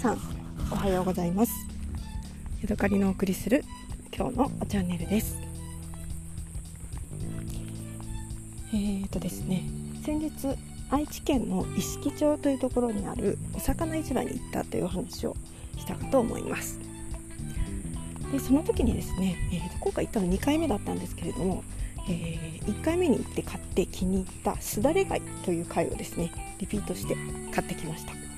さんおはようございます。ヤドカリのお送りする今日のチャンネルです。えーとですね先日愛知県の一色町というところにあるお魚市場に行ったという話をしたかと思います。でその時にですね、えー、今回行ったの2回目だったんですけれども、えー、1回目に行って買って気に入ったすだれ貝という貝をですねリピートして買ってきました。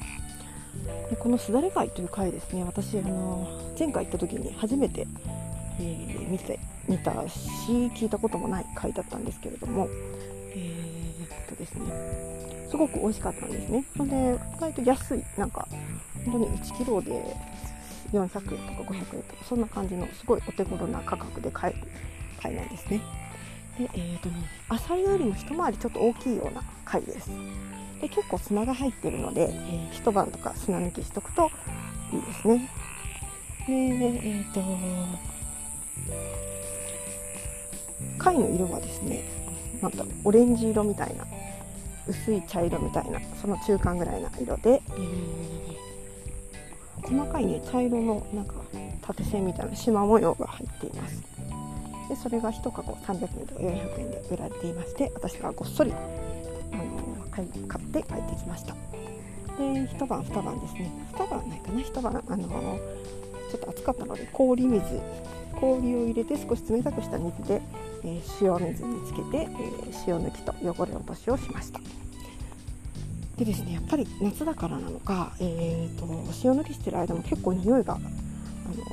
このすだれ貝という貝ですね私あの前回行った時に初めて、えー、見て見たし聞いたこともない貝だったんですけれどもえー、っとですねすごく美味しかったんですね。それで意外と安いなんか本当に1キロで400円とか500円とかそんな感じのすごいお手頃な価格で買える貝なんですね。でえーとねアサリよりも一回りちょっと大きいような貝です。で結構砂が入ってるので、えー、一晩とか砂抜きしとくといいですね。でえっ、ー、と貝の色はですねなんだろうオレンジ色みたいな薄い茶色みたいなその中間ぐらいな色で、えー細かいね茶色のなんか縦線みたいな縞模様が入っています。でそれが1籠300円とか400円で売られていまして私はごっそり、あの買って帰ってきました。で一晩二晩ですね。二晩ないかな？一晩あのちょっと暑かったので氷水氷を入れて少し冷たくした水で、えー、塩水につけて、えー、塩抜きと汚れ落としをしました。でですねやっぱり夏だからなのか、えーと、塩抜きしてる間も結構匂いがあの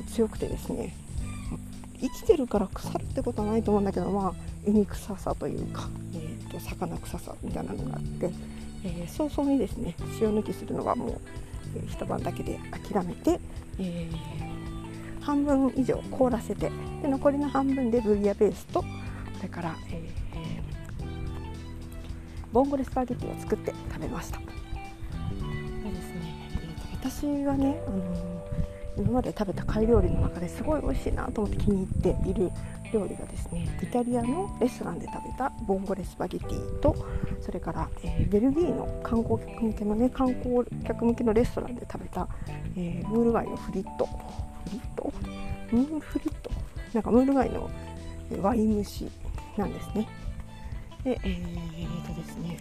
強くてですね生きてるから腐るってことはないと思うんだけどまあ海臭さというか、えーと、魚臭さみたいなのがあって、えー、早々にですね塩抜きするのはもう、えー、一晩だけで諦めて、えー、半分以上凍らせてで残りの半分でブイヤベースとそれから、えーボンゴレスパゲティを作って食べました。でですね、えー、私がね、あの、今まで食べた貝料理の中ですごい美味しいなと思って気に入っている料理がですねイタリアのレストランで食べたボンゴレスパゲティとそれから、えー、ベルギーの観光客向けのね観光客向けのレストランで食べた、えー、ムール貝のフリット。フリット？ムールフリット？なんかムール貝のワイン蒸しなんですね。でえー、とですね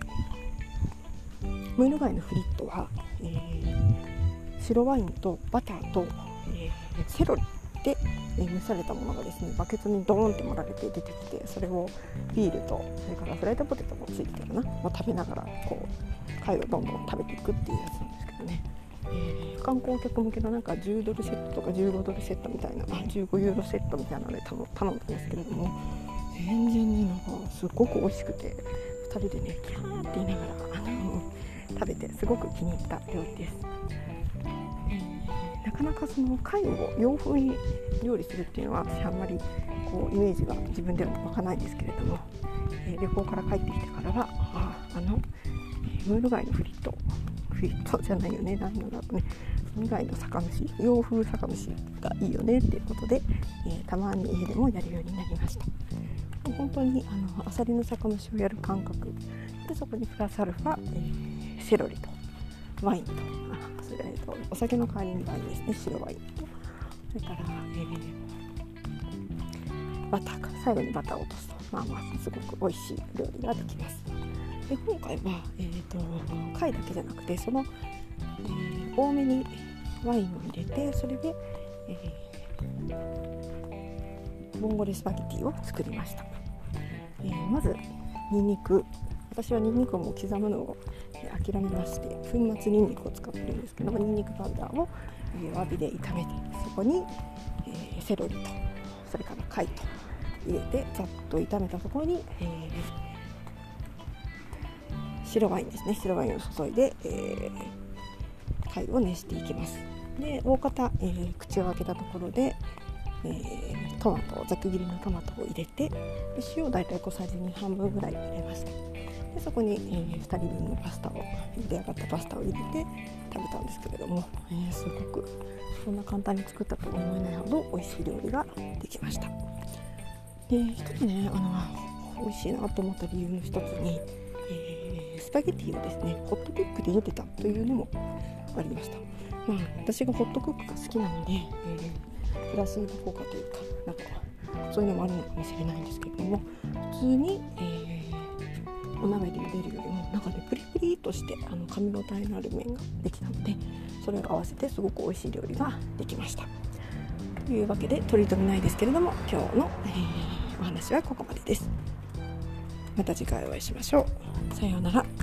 ムール貝のフリットは、えー、白ワインとバターと、えー、セロリで、え、蒸されたものがですねバケツにドーンって盛られて出てきてそれをビールとそれからフライドポテトもついてるな、まあ、食べながらこう貝をどんどん食べていくっていうやつなんですけどね、えー、観光客向けのなんか10ドルセットとか15ドルセットみたいな15ユーロセットみたいなので頼んだんですけれども全然ねなんかすごく美味しくて2人でねキャーって言いながらあの食べてすごく気に入った料理です、なかなかその貝を洋風に料理するっていうのは私あんまりこうイメージが自分でも湧かないんですけれども、えー、旅行から帰ってきてからはああの、ムール貝のフリット。フリットじゃないよね。何なんだろうね。以外の酒蒸し洋風酒蒸しがいいよねっていうことで、えー、たまに家でもやるようになりました。本当にあのアサリの酒蒸しをやる感覚。でそこにプラスアルファ、えー、セロリとワインとそれ、えーと、お酒の代わりにワインですね白ワイン。とそれから、えー、バターか最後にバターを落とすと。まあまあすごく美味しい料理ができます。で今回は、えーと、貝だけじゃなくてその、えー、多めにワインを入れてそれで、えー、ボンゴレスパゲティを作りました。えー、まずにんにく私はにんにくをもう刻むのを、諦めまして粉末にんにくを使っているんですけどもにんにくパウダーを、えー、わびで炒めてそこに、えセロリとそれから貝と入れてざっと炒めたところに、え白ワインですね。白ワインを注いで、え貝を熱していきます。で大方、え口を開けたところで、えー、トマトざく切りのトマトを入れて塩大体小さじ2半分ぐらい入れました。でそこに、えー、2人分のパスタを茹で上がったパスタを入れて食べたんですけれども、えー、すごくそんな簡単に作ったと思えないほど美味しい料理ができました。で一つねあの美味しいなと思った理由の一つに、えー、スパゲティをですねホットドッグで茹でたというのもありました。まあ、私がホットクックが好きなので、えー、プラスの効果というかなんかそういうのもあるのかもしれないんですけれども普通に、えー、としてあの噛み応えのある麺ができたのでそれを合わせてすごく美味しい料理ができました。というわけで取り留めないですけれども今日の、えー、お話はここまでです。また次回お会いしましょう。さようなら。